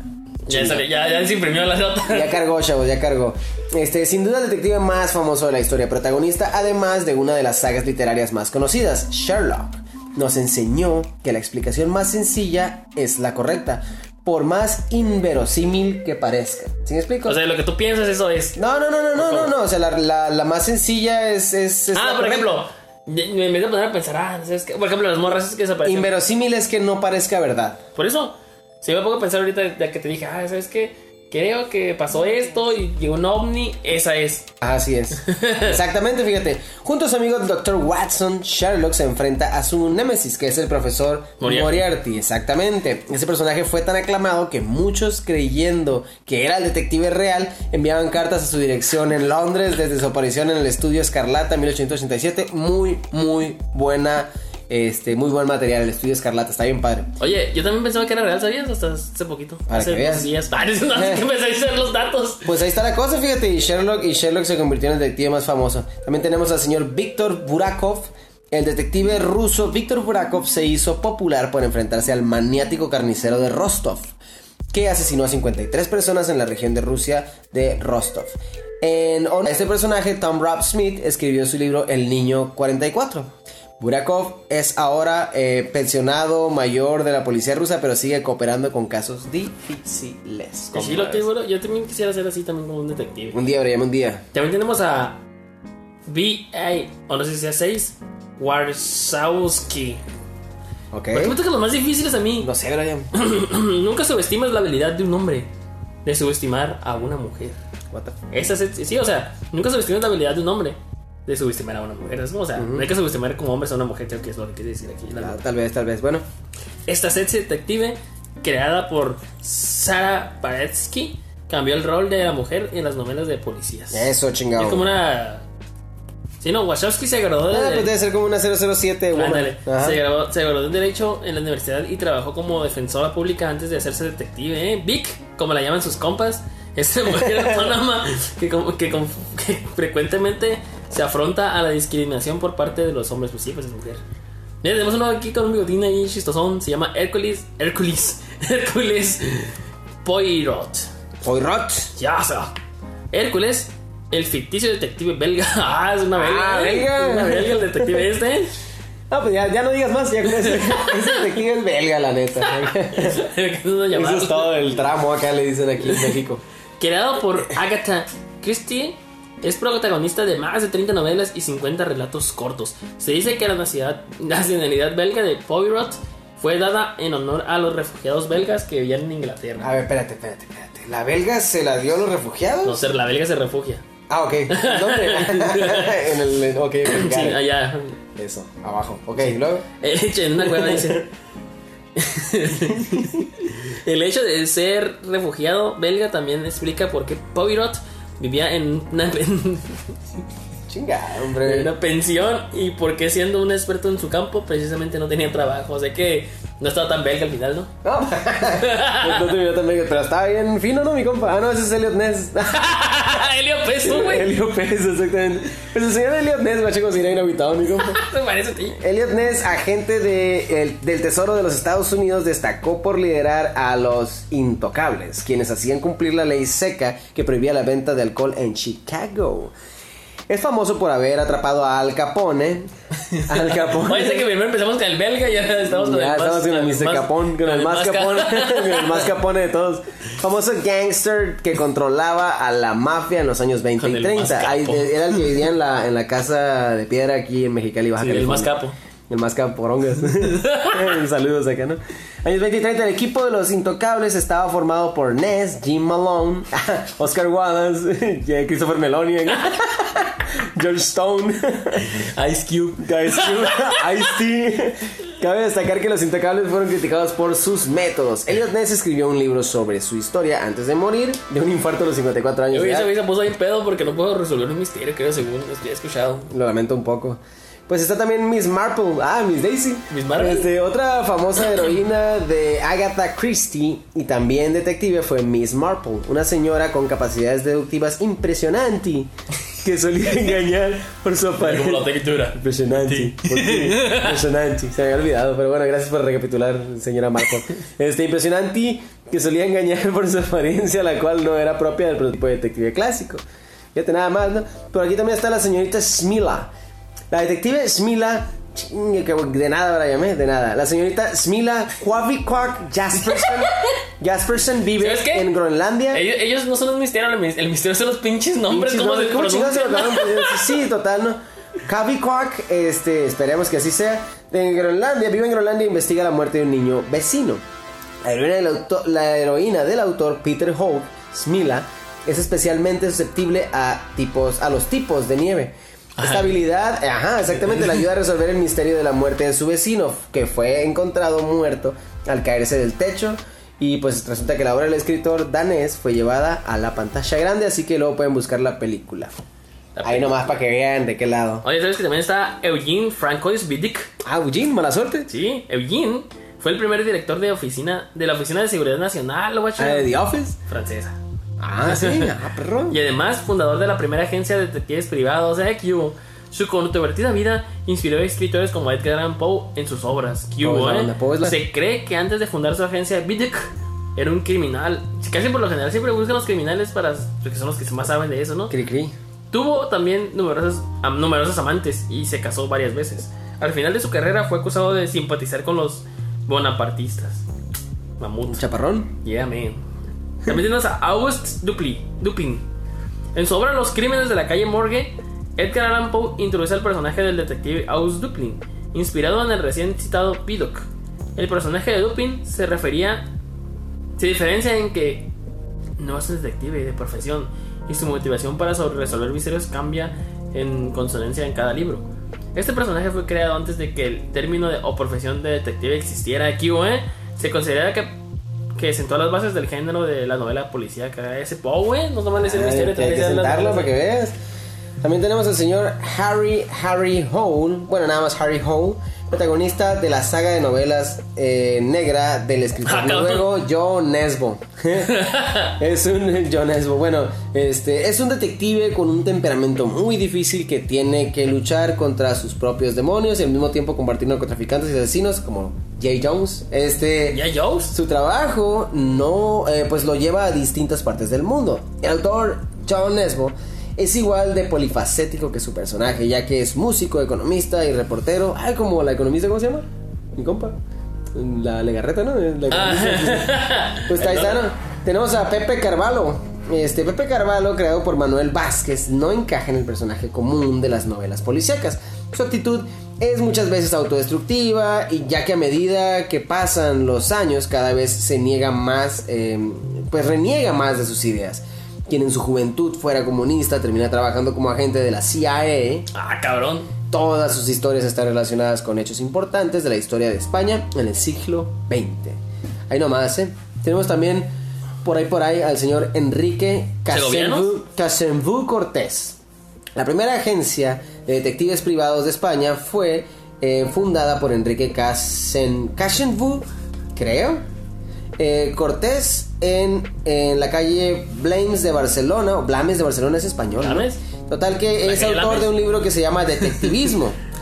ya, salió- ya, ya se imprimió la nota. Ya cargó, chavos, ya cargó. Este, sin duda el detective más famoso de la historia, protagonista además de una de las sagas literarias más conocidas, Sherlock. Nos enseñó que la explicación más sencilla es la correcta, por más inverosímil que parezca. ¿Sí me explico? O sea, lo que tú piensas, eso es. no, no, no, no, no, no, no, o sea, la, la- la más sencilla es... es, es Ah, por ejemplo, en vez de poner a pensar, ah, ¿sabes qué? Por ejemplo, las morras es que desaparecen. Inverosímil es que no parezca verdad. Por eso, si me pongo a pensar ahorita ya que te dije, ah, ¿sabes qué? Creo que pasó esto y llegó un ovni, esa es. Así es. Exactamente, fíjate. Junto a su amigo Dr. Watson, Sherlock se enfrenta a su némesis, que es el profesor Moriarty. Moriarty. Exactamente. Ese personaje fue tan aclamado que muchos creyendo que era el detective real enviaban cartas a su dirección en Londres desde su aparición en el estudio Escarlata en 1887. Muy, muy buena. Este, muy buen material, el estudio Escarlata, está bien padre. Oye, yo también pensaba que era real, ¿sabías? Hasta hace poquito. Para hace que veas. días. Que empecé a hacer los datos. Pues ahí está la cosa, fíjate, y Sherlock, y Sherlock se convirtió en el detective más famoso. También tenemos al señor Víctor Burakov, el detective ruso. Víctor Burakov se hizo popular por enfrentarse al maniático carnicero de Rostov, que asesinó a 53 personas en la región de Rusia de Rostov. En honor a este personaje, Tom Rob Smith escribió su libro El Niño 44. Burakov es ahora eh, pensionado mayor de la policía rusa, pero sigue cooperando con casos difíciles. Sí, lo que, bueno, yo también quisiera ser así también como un detective. Un día, Brian, un día. También tenemos a B.A. o no sé si sea 6 Warsawski. Ok. ¿Por qué me tocan los más difíciles a mí? No sé, Brian. Nunca subestimas la habilidad de un hombre de subestimar a una mujer. What the f- Esa es, sí, o sea, nunca subestimes la habilidad de un hombre de subestimar a una mujer. Como, o sea, no hay que subestimar como hombres a una mujer, creo que es lo que quiere decir aquí. Ah, tal vez, tal vez. Bueno, Esta serie detective, creada por Sara Paretsky, cambió el rol de la mujer en las novelas de policías. eso, chingado. Es como una. Sí, no, Wachowski se graduó de. Ah, pues debe ser como una 007. woman. Ándale. Se graduó, se graduó en Derecho en la universidad y trabajó como defensora pública antes de hacerse detective, ¿eh? Vic, como la llaman sus compas, es mujer autónoma que, que, con- que frecuentemente se afronta a la discriminación por parte de los hombres, pues sí, pues es mujer. Mira, tenemos uno aquí con un bigotín ahí chistosón, se llama Hércules, Hércules, Hércules Poirot. Poirot. Ya, sea, Hércules, el ficticio detective belga. Ah, es una belga. Ah, ¿eh? belga. Una belga, el detective este. Ah, pues ya, ya no digas más, ya con ese, ese detective es belga, la neta. No Eso es todo el tramo acá, le dicen aquí en México. Creado por Agatha Christie, es protagonista de más de 30 novelas y 50 relatos cortos. Se dice que la nacionalidad, belga de Poirot fue dada en honor a los refugiados belgas que vivían en Inglaterra. A ver, espérate, espérate, espérate. ¿La belga se la dio a los refugiados? No ser la belga se refugia. Ah, ok. ¿Dónde? en el. Ok, Sí, allá. Eso, abajo. Ok, luego. El hecho en una cueva dice. El hecho de ser refugiado belga también explica por qué Poirot vivía en una, en Chinga, hombre. una pensión y por qué siendo un experto en su campo precisamente no tenía trabajo. O sea que no estaba tan belga al final, ¿no? No, no te vio tan belga, pero estaba bien fino, ¿no, mi compa? Ah, no, ese es Elliot Ness. Elio Peso, güey. Elliot Pérez, exactamente. Pues el señor Elliot Ness, macho, como si era inauditado, mi compa. Se parece a ti. Elliot Ness, agente de, el- del Tesoro de los Estados Unidos, destacó por liderar a los intocables, quienes hacían cumplir la ley seca que prohibía la venta de alcohol en Chicago. Es famoso por haber atrapado a Al Capone. Al Capone. Oye, sé que primero empezamos con el belga y ahora estamos con Ya el más. estamos con el Mr. más- Capone, con el más capone, con el más capone de todos. Famoso gangster que controlaba a la mafia en los años 20 Con y el 30. más Ahí, era el que vivía en la, en la casa de piedra aquí en Mexicali, Baja Sí, el California. más capo. El más caporongas. Saludos acá, ¿no? Años 20 y 30, el equipo de los intocables estaba formado por Ness, Jim Malone, Oscar Wallace, Christopher Meloni, George Stone. Ice Cube. Ice Cube, Ice-T. Cabe destacar que los intocables fueron criticados por sus métodos. Elliot Ness escribió un libro sobre su historia antes de morir de un infarto a los 54 años. Yo se puso bien pedo porque no puedo resolver un misterio, creo, según estoy escuchado. Lo lamento un poco. Pues está también Miss Marple. Ah, Miss Daisy. Miss Marple. Este, otra famosa heroína de Agatha Christie y también detective fue Miss Marple, una señora con capacidades deductivas impresionantes que solía engañar por su apariencia. Como la textura. Impresionante. ¿Por qué? Impresionante. Se me había olvidado, pero bueno, gracias por recapitular, señora Marple. Este, impresionante que solía engañar por su apariencia, la cual no era propia del prototipo de detective clásico. Fíjate nada más, ¿no? Pero aquí también está la señorita Smila. La detective Smila. De nada la llamé, de nada. La señorita Smila Quaviquak Jasperson. Jasperson vive en Groenlandia. Ellos, ellos no son un misterio, el mis- el misterio son los pinches nombres, Pinches cómo nombres, ¿cómo se pronuncian. Sí, total, ¿no? Kavikwak, este, esperemos que así sea. En Groenlandia, vive en Groenlandia e investiga la muerte de un niño vecino. La heroína del autor, la heroína del autor Peter Hogue, Smila, es especialmente susceptible a, tipos, a los tipos de nieve. Esta habilidad, ajá, exactamente, le ayuda a resolver el misterio de la muerte de su vecino, que fue encontrado muerto al caerse del techo. Y pues resulta que la obra del escritor danés fue llevada a la pantalla grande, así que luego pueden buscar la película. Ahí nomás para que vean de qué lado. Oye, ¿sabes que también está Eugene Francois Vidic? Ah, Eugene, mala suerte. Sí, Eugene fue el primer director de oficina de la Oficina de Seguridad Nacional, guacho. Ah, de The Office. Francesa. Ah, sí, ah, perro. Y además, fundador de la primera agencia de detectives privados, eh, Q. Su controvertida vida inspiró a escritores como Edgar Allan Poe en sus obras. Q, la eh. la- Se cree que antes de fundar su agencia, Vidic era un criminal. Casi por lo general siempre buscan los criminales para porque son los que más saben de eso, ¿no? Cri cri. Tuvo también numerosas, am- numerosos amantes y se casó varias veces. Al final de su carrera fue acusado de simpatizar con los bonapartistas. Mamut. Chaparrón. Yeah, man. Tenemos a August Dupli, Dupin. En su obra Los crímenes de la calle Morgue, Edgar Allan Poe introduce al personaje del detective August Dupin, inspirado en el recién citado Vidocq. El personaje de Dupin se refería. se diferencia en que no es detective de profesión y su motivación para resolver misterios cambia en consonancia en cada libro. Este personaje fue creado antes de que el término de, o profesión de detective existiera aquí, ¿eh? Se considera que, que sentó las bases del género de la novela policíaca. Ese güey, no dice el Ay, misterio, hay que sentarlo para que veas. También tenemos al señor Harry Harry Hole, bueno, nada más Harry Hole, protagonista de la saga de novelas eh, negra del escritor Ah, noruego John Nesbo. es un John Nesbo. Bueno, este es un detective con un temperamento muy difícil que tiene que luchar contra sus propios demonios y al mismo tiempo combatir narcotraficantes y asesinos como Jay Jones. Este ¿Ya Jones? su trabajo no, eh, pues lo lleva a distintas partes del mundo. El autor John Nesbo es igual de polifacético que su personaje, ya que es músico, economista y reportero. Ay, como la economista, ¿cómo se llama? Mi compa. La legarreta, ¿no? La Ah. pues ahí está, ¿no? Tenemos a Pepe Carvalho. Este Pepe Carvalho, creado por Manuel Vázquez, no encaja en el personaje común de las novelas policíacas. Su actitud es muchas veces autodestructiva y ya que a medida que pasan los años cada vez se niega más, eh, pues reniega más de sus ideas. Quien en su juventud fuera comunista termina trabajando como agente de la CIA. Ah, cabrón. Todas sus historias están relacionadas con hechos importantes de la historia de España en el siglo XX. Ahí nomás, ¿eh? Tenemos también por ahí por ahí al señor Enrique. Casenvu Cortés. La primera agencia de detectives privados de España fue eh, fundada por Enrique Casen, Casenvu, creo, eh, Cortés en, en la calle Blames de Barcelona, o Blames de Barcelona es español. ¿no? ¿Blames? Total que ¿La es autor Blames? de un libro que se llama Detectivismo.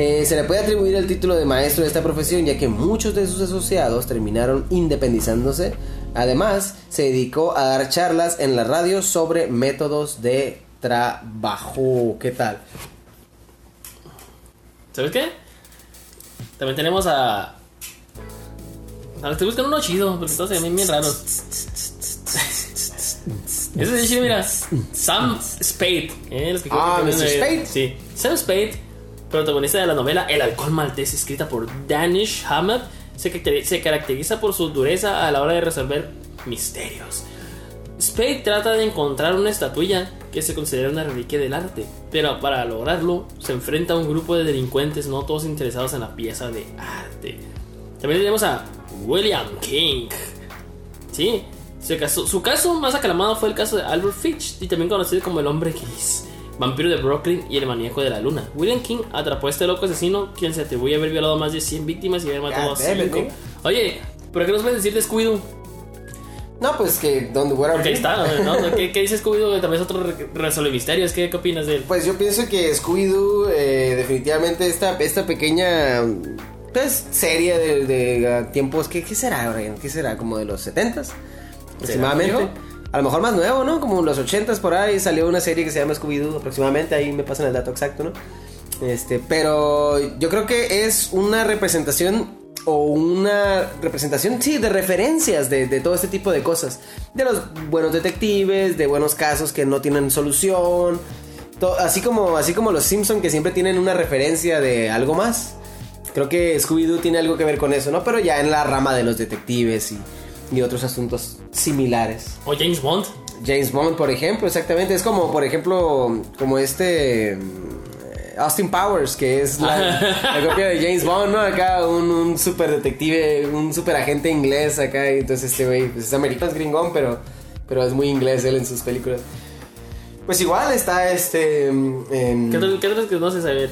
Eh, se le puede atribuir el título de maestro de esta profesión ya que muchos de sus asociados terminaron independizándose. Además, se dedicó a dar charlas en la radio sobre métodos de trabajo. ¿Qué tal? ¿Sabes qué? También tenemos a. Ahora estoy buscando uno chido, porque todos se ven bien raros. Ese de chido, mira. Sam Spade. ¿eh? Los que Ah, Mr. eh, Spade. Sí. Sam Spade, protagonista de la novela El Halcón Maltés, escrita por Danish Hammett, se, caracteri- se caracteriza por su dureza a la hora de resolver misterios. Spade trata de encontrar una estatuilla que se considera una reliquia del arte, pero para lograrlo se enfrenta a un grupo de delincuentes no todos interesados en la pieza de arte. También tenemos a William King. Sí, su caso, su caso más aclamado fue el caso de Albert Fitch, y también conocido como el hombre gris, vampiro de Brooklyn y el maníaco de la luna. William King atrapó a este loco asesino, quien se atribuye haber violado a más de 100 víctimas y haber matado God a damn it, 5. nigga. Oye, ¿pero qué nos puedes decir de Scooby-Doo? No, pues que donde fuera. Porque está, ¿no? ¿Qué, qué dice Scooby-Doo? También es otro re- resuelve misterios. ¿Qué, ¿Qué opinas de él? Pues yo pienso que Scooby-Doo, eh, definitivamente esta, esta pequeña pues, serie de, de, tiempos, ¿qué, ¿qué será, Brian? ¿Qué será? ¿Como de los 70s? Aproximadamente. A lo mejor más nuevo, ¿no? Como en los 80s por ahí salió una serie que se llama Scooby-Doo aproximadamente, ahí me pasan el dato exacto, ¿no? Este, pero yo creo que es una representación o una representación, sí, de referencias de, de todo este tipo de cosas. De los buenos detectives, de buenos casos que no tienen solución. Así, como, así como los Simpson que siempre tienen una referencia de algo más. Creo que Scooby-Doo tiene algo que ver con eso, ¿no? Pero ya en la rama de los detectives y, y otros asuntos similares. O James Bond. James Bond, por ejemplo, exactamente. Es como, por ejemplo, como este mm, Austin Powers, que es la, la copia de James Bond, ¿no? Acá un, un super detective, un super agente inglés acá. Y entonces este güey, pues es americano, es gringón, pero, pero es muy inglés él en sus películas. Pues igual está este... mm, ¿Qué otros qué otros que no sé saber?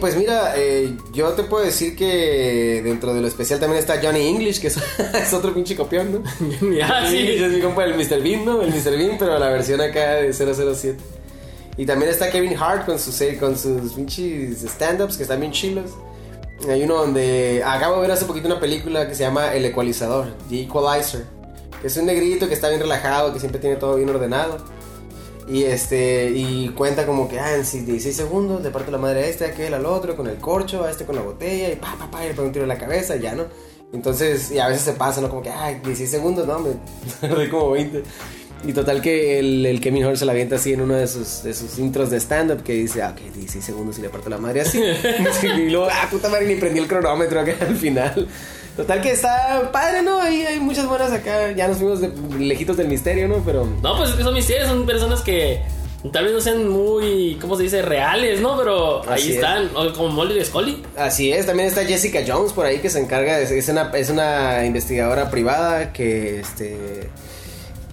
Pues mira, eh, yo te puedo decir que dentro de lo especial también está Johnny English, que es, es otro pinche copión, ¿no? ah, Sí, sí. es mi compa el Mr. Bean, ¿no? El Mr. Bean, pero la versión acá de 007. Y también está Kevin Hart con sus, eh, con sus pinches stand-ups que están bien chilos. Hay uno donde acabo de ver hace poquito una película que se llama El Ecualizador, The Equalizer. Que es un negrito que está bien relajado, que siempre tiene todo bien ordenado. Y este, y cuenta como que, ah, en 16 segundos le parto la madre a este, a aquel, al otro, con el corcho, a este con la botella, y pa, pa, pa, y le pego un tiro en la cabeza, y ya, ¿no? Entonces, y a veces se pasa, ¿no? Como que, ah, 16 segundos, no, me tardé como 20. Y total que el, el Kevin Hart se la avienta así en uno de sus, de sus intros de stand-up que dice, ah, ok, 16 segundos y le parto la madre así. y luego, ah, puta madre, ni prendí el cronómetro acá al final. Total que está padre, ¿no? Ahí hay muchas buenas acá. Ya nos fuimos de, lejitos del misterio, ¿no? Pero No, pues es que son misterios, son personas que tal vez no sean muy, ¿cómo se dice? Reales, ¿no? Pero ahí Así es. están, o como Molly de Scully. Así es, también está Jessica Jones por ahí que se encarga de es una es una investigadora privada que este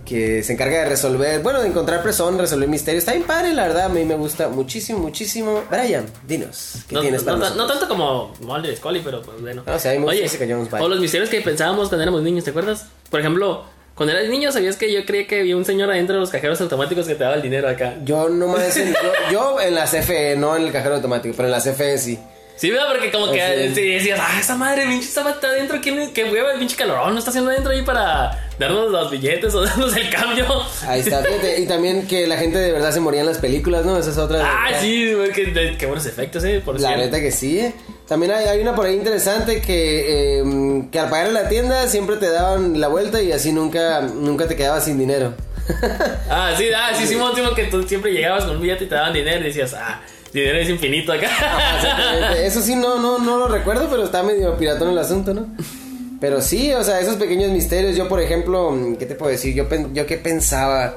que se encarga de resolver, bueno, de encontrar personas, resolver misterios. Está bien padre, la verdad, a mí me gusta muchísimo, muchísimo. Brian, dinos, ¿qué No, tienes para no, tanto como de Scully, pero pues bueno. No, o sea, gusta Oye, o los misterios que pensábamos cuando éramos niños, ¿te acuerdas? Por ejemplo, cuando eras niño, ¿sabías que yo creía que había un señor adentro de los cajeros automáticos que te daba el dinero acá? Yo no más yo, yo en la CFE, no en el cajero automático, pero en la CFE sí. Sí, ¿verdad? Porque como que sí, decías, ah, esa madre, pinche estaba adentro, ¿quién, qué hueva el pinche calorón? ¿No está haciendo adentro ahí para, darnos los billetes o darnos el cambio. Ahí está, fíjate. Y también que la gente de verdad se moría en las películas, ¿no? Esa es otra. Ah, sí, qué, qué buenos efectos, eh, por La cierto. neta que sí, ¿eh? También hay, hay una por ahí interesante que, eh, que al pagar en la tienda siempre te daban la vuelta y así nunca, nunca te quedabas sin dinero. Ah, sí, ah, sí, sí, motivo que tú siempre llegabas con un billete y te daban dinero y decías, ah, dinero es infinito acá. Eso sí, no, no, no lo recuerdo, pero está medio piratón el asunto, ¿no? Pero sí, o sea, esos pequeños misterios. Yo, por ejemplo, ¿qué te puedo decir? Yo, yo qué pensaba.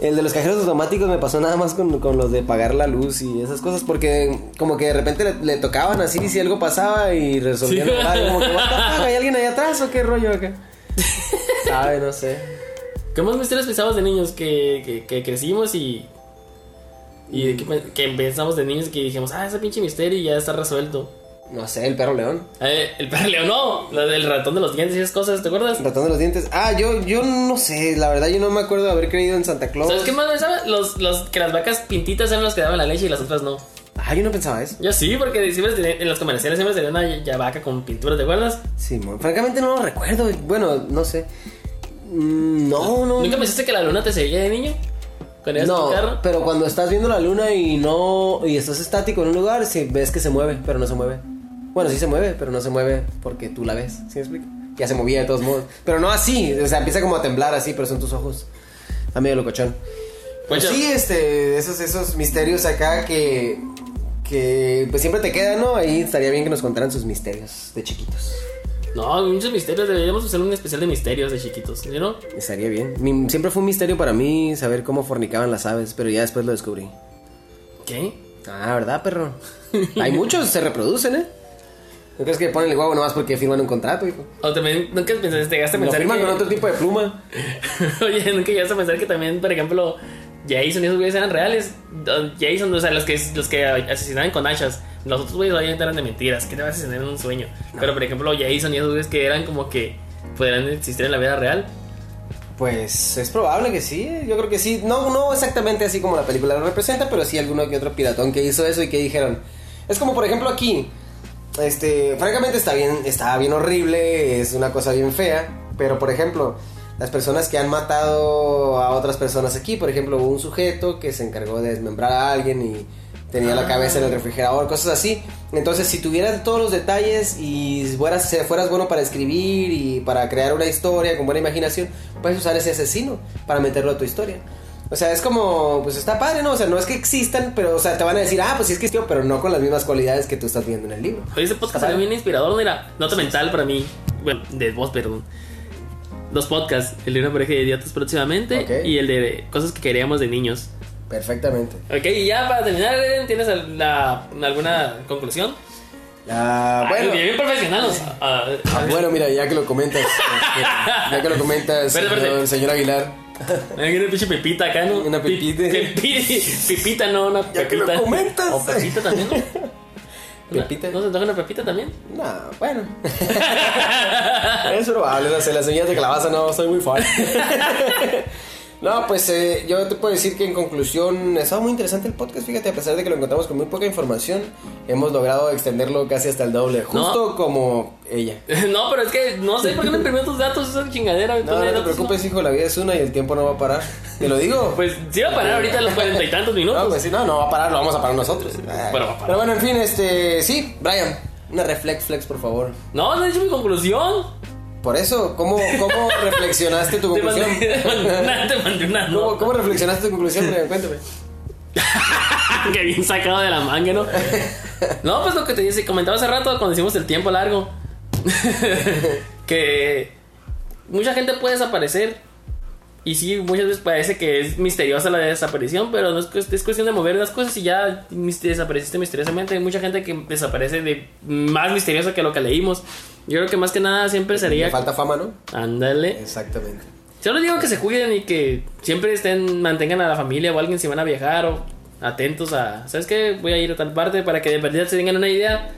El de los cajeros automáticos me pasó nada más con, con los de pagar la luz y esas cosas, porque como que de repente le, le tocaban así si algo pasaba y resolvían Sí. algo, como que, ¿hay alguien ahí atrás o qué rollo acá? Sabe, no sé. ¿Qué más misterios pensamos de niños que, que, que crecimos y. Y que, que pensamos de niños que dijimos, ah, ese pinche misterio y ya está resuelto. No sé, el perro león. Eh, el perro león, no, del ratón de los dientes y esas cosas, ¿te acuerdas? El ratón de los dientes. Ah, yo, yo no sé, la verdad yo no me acuerdo de haber creído en Santa Claus. ¿Sabes qué más pensaba? Los, los, que las vacas pintitas eran las que daban la leche y las otras no. Ah, yo no pensaba eso. Yo sí, porque siempre tenía- en los comerciales siempre tenía una ya vaca con pintura, ¿te acuerdas? Sí, francamente no lo recuerdo. Bueno, no sé. Mm, No, no. ¿Nunca pensaste que la luna te seguía de niño? Tu No, carro. pero cuando estás viendo la luna y no y estás estático en un lugar, sí ves que se mueve, pero no se mueve. Bueno, sí se mueve, pero no se mueve porque tú la ves. ¿Sí me explico? Ya se movía de todos modos, pero no así, o sea, empieza como a temblar así, pero son tus ojos. Está medio locochón. Pues sí, este, esos esos misterios acá que que pues siempre te quedan, ¿no? Ahí estaría bien que nos contaran sus misterios de chiquitos. No, muchos misterios. Deberíamos hacer un especial de misterios de chiquitos, ¿sí no? Estaría bien. Mi- siempre fue un misterio para mí saber cómo fornicaban las aves, pero ya después lo descubrí. ¿Qué? Ah, ¿verdad, perro? Hay muchos, se reproducen, ¿eh? ¿No crees que ponen el huevo nomás porque firman un contrato, hijo? O también, nunca pensaste, te llegaste a Lo pensar firman que... con otro tipo de pluma. Oye, nunca llegaste a pensar que también, por ejemplo, Jason y esos güeyes eran reales. Jason, o sea, los que, los que asesinaban con hachas. Los otros güeyes obviamente eran de mentiras. que te vas a asesinar en un sueño? Pero, por ejemplo, Jason y esos güeyes que eran como que podrían existir en la vida real. Pues es probable que sí, ¿eh? yo creo que sí. No, no exactamente así como la película lo representa, pero sí alguno que otro piratón que hizo eso y que dijeron. Es como por ejemplo aquí. Este, francamente está bien, está bien horrible, es una cosa bien fea. Pero por ejemplo, las personas que han matado a otras personas aquí, por ejemplo, hubo un sujeto que se encargó de desmembrar a alguien y tenía la cabeza en el refrigerador, cosas así. Entonces, si tuvieras todos los detalles y fueras, fueras bueno para escribir y para crear una historia con buena imaginación, puedes usar ese asesino para meterlo a tu historia. O sea, es como, pues está padre, ¿no? O sea, no es que existan, pero, o sea, te van a decir, ah, pues sí existió, pero no con las mismas cualidades que tú estás viendo en el libro. Oye, ese podcast bien inspirador, mira. Nota mental para mí. Bueno, de voz, perdón. Dos podcasts. El de una pareja de idiotas próximamente y el de cosas que queríamos de niños. Perfectamente. Ok, y ya para terminar, ¿tienes la- alguna conclusión? Ah, bueno. Ay, bien profesional. ah, Ah, bueno, mira, ya que lo comentas, este, ya que lo comentas, Espérate, señor, Aguilar. Hay una pinche pepita acá, ¿no? Una pepita. Pi- pepi- Pepita, no, una Ya que lo pepita. comentas. O pepita también, ¿no? Pepita. ¿No se toca una pepita también? No, bueno. es probable, no sé, las semillas de calabaza no soy muy fan. no, pues eh, yo te puedo decir que en conclusión, ha estado muy interesante el podcast, fíjate, a pesar de que lo encontramos con muy poca información, hemos logrado extenderlo casi hasta el doble, justo como ella. No, pero es que no sé por qué me imprimió tus datos, esa chingadera. No, no te preocupes, hijo, la vida es una y el tiempo no va a parar. Te lo digo. Pues sí va a parar ahorita a los cuarenta y tantos minutos. No, pues sí, no, no va a parar, lo vamos a parar nosotros. Pero va a parar. Pero bueno, en fin, este, sí, Brian, una reflex flex, por favor. No, no he dicho mi conclusión. Por eso, ¿cómo, cómo reflexionaste tu conclusión? te mandé una, te mandé una ¿Cómo, nota. cómo reflexionaste tu conclusión? Cuéntame. que bien sacado de la manga, ¿no? No, pues lo que te dice, comentaba hace rato cuando hicimos el tiempo largo. que mucha gente puede desaparecer. Y sí, muchas veces parece que es misteriosa la desaparición, pero no es, es cuestión de mover las cosas y ya desapareciste misteriosamente. Hay mucha gente que desaparece de más misteriosa que lo que leímos. Yo creo que más que nada siempre Le sería... falta fama, ¿no? Ándale. Exactamente. Solo digo que se cuiden y que siempre estén, mantengan a la familia o alguien si van a viajar o atentos a, ¿sabes qué? Voy a ir a tal parte para que de verdad se tengan una idea.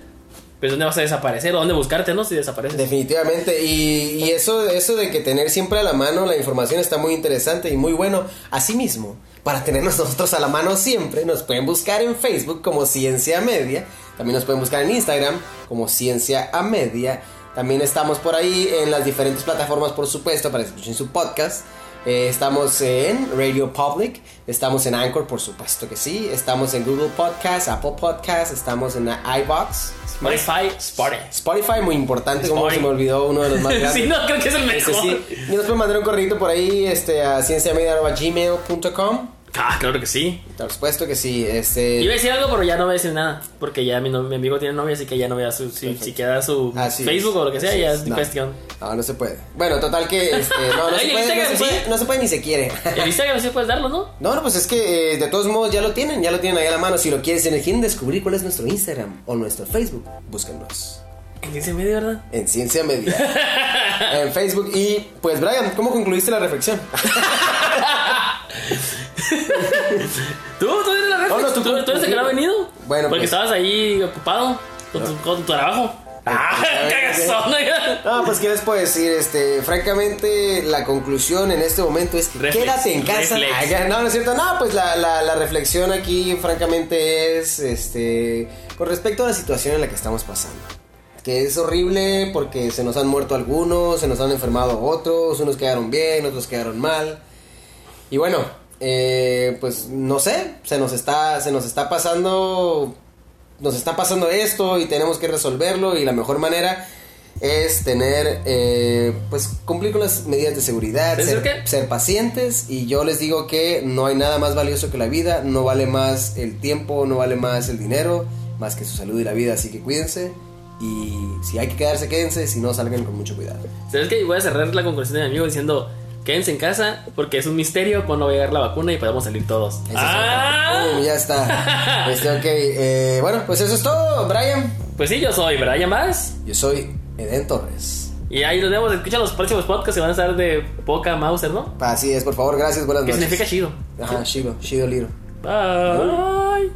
Pues dónde vas a desaparecer o dónde buscarte, ¿no? Si desapareces. Definitivamente. Y, eso, eso de que tener siempre a la mano la información está muy interesante y muy bueno. Asimismo, para tenernos nosotros a la mano siempre, nos pueden buscar en Facebook como Ciencia Media. También nos pueden buscar en Instagram como Ciencia a Media. También estamos por ahí en las diferentes plataformas, por supuesto, para que escuchen su podcast. Eh, estamos en Radio Public, estamos en Anchor, por supuesto que sí. Estamos en Google Podcast, Apple Podcast, estamos en iBox. Spotify, Spotify. Spotify, muy importante, como se me olvidó uno de los más grandes. sí, no, creo que es el Este, mejor. sí. Y nos pueden mandar un correo por ahí este, a cienciamedia.gmail.com. Ah, claro que sí. Por supuesto que sí. Este, Iba a decir algo, pero ya no voy a decir nada. Porque ya mi, no- mi amigo tiene novia, así que ya no voy a su. Si, si queda su Así Facebook es, o lo que sea, así ya es. No. cuestión. No, no se puede. Bueno, total que este, no, no, se puede, no, se sí. puede, no se puede ni se quiere. El Instagram sí puedes darlo, ¿no? No, no, pues es que eh, de todos modos ya lo tienen, ya lo tienen ahí a la mano. Si lo quieren, si quieren descubrir cuál es nuestro Instagram o nuestro Facebook, búsquennos En 15 medio, ¿verdad? en Ciencia Media, en Facebook. Y pues, Brian, ¿cómo concluiste la reflexión? ¿Tú? ¿Tú eres la No, no, ¿Tú, tú- tú, eres el que no ha venido? Bueno, Porque pues. estabas ahí ocupado con, tu, con tu trabajo. ¡Ah! ¡Cagazón! No, pues, ¿qué les puedo decir? Este, francamente, la conclusión en este momento es que Reflex, quédate en casa. reflex. No, no es cierto. No, pues la, la, la reflexión aquí, francamente, es este, con respecto a la situación en la que estamos pasando. Que es horrible porque se nos han muerto algunos, se nos han enfermado otros, unos quedaron bien, otros quedaron mal. Y bueno, eh, pues no sé, se nos está, se nos está pasando, nos está pasando esto y tenemos que resolverlo y la mejor manera es tener, eh, pues cumplir con las medidas de seguridad, ¿Es ser, pacientes y yo les digo que no hay nada más valioso que la vida, no vale más el tiempo, no vale más el dinero, más que su salud y la vida, así que cuídense y si hay que quedarse, quédense, si no, salgan con mucho cuidado. ¿Sabes qué? Voy a cerrar la conclusión de mi amigo diciendo: quédense en casa porque es un misterio cuando va a llegar la vacuna y podemos salir todos. Es ¡Ah! Uh, ya está. Este, ok, eh, bueno, pues eso es todo, Brian. Pues sí, yo soy Brian Más. Yo soy Eden Torres. Y ahí nos vemos. Escucha los próximos podcasts que van a estar de poca Mauser, ¿no? Así es, por favor, gracias, buenas noches. significa chido. Ajá, Shido, Shido Liro. Bye.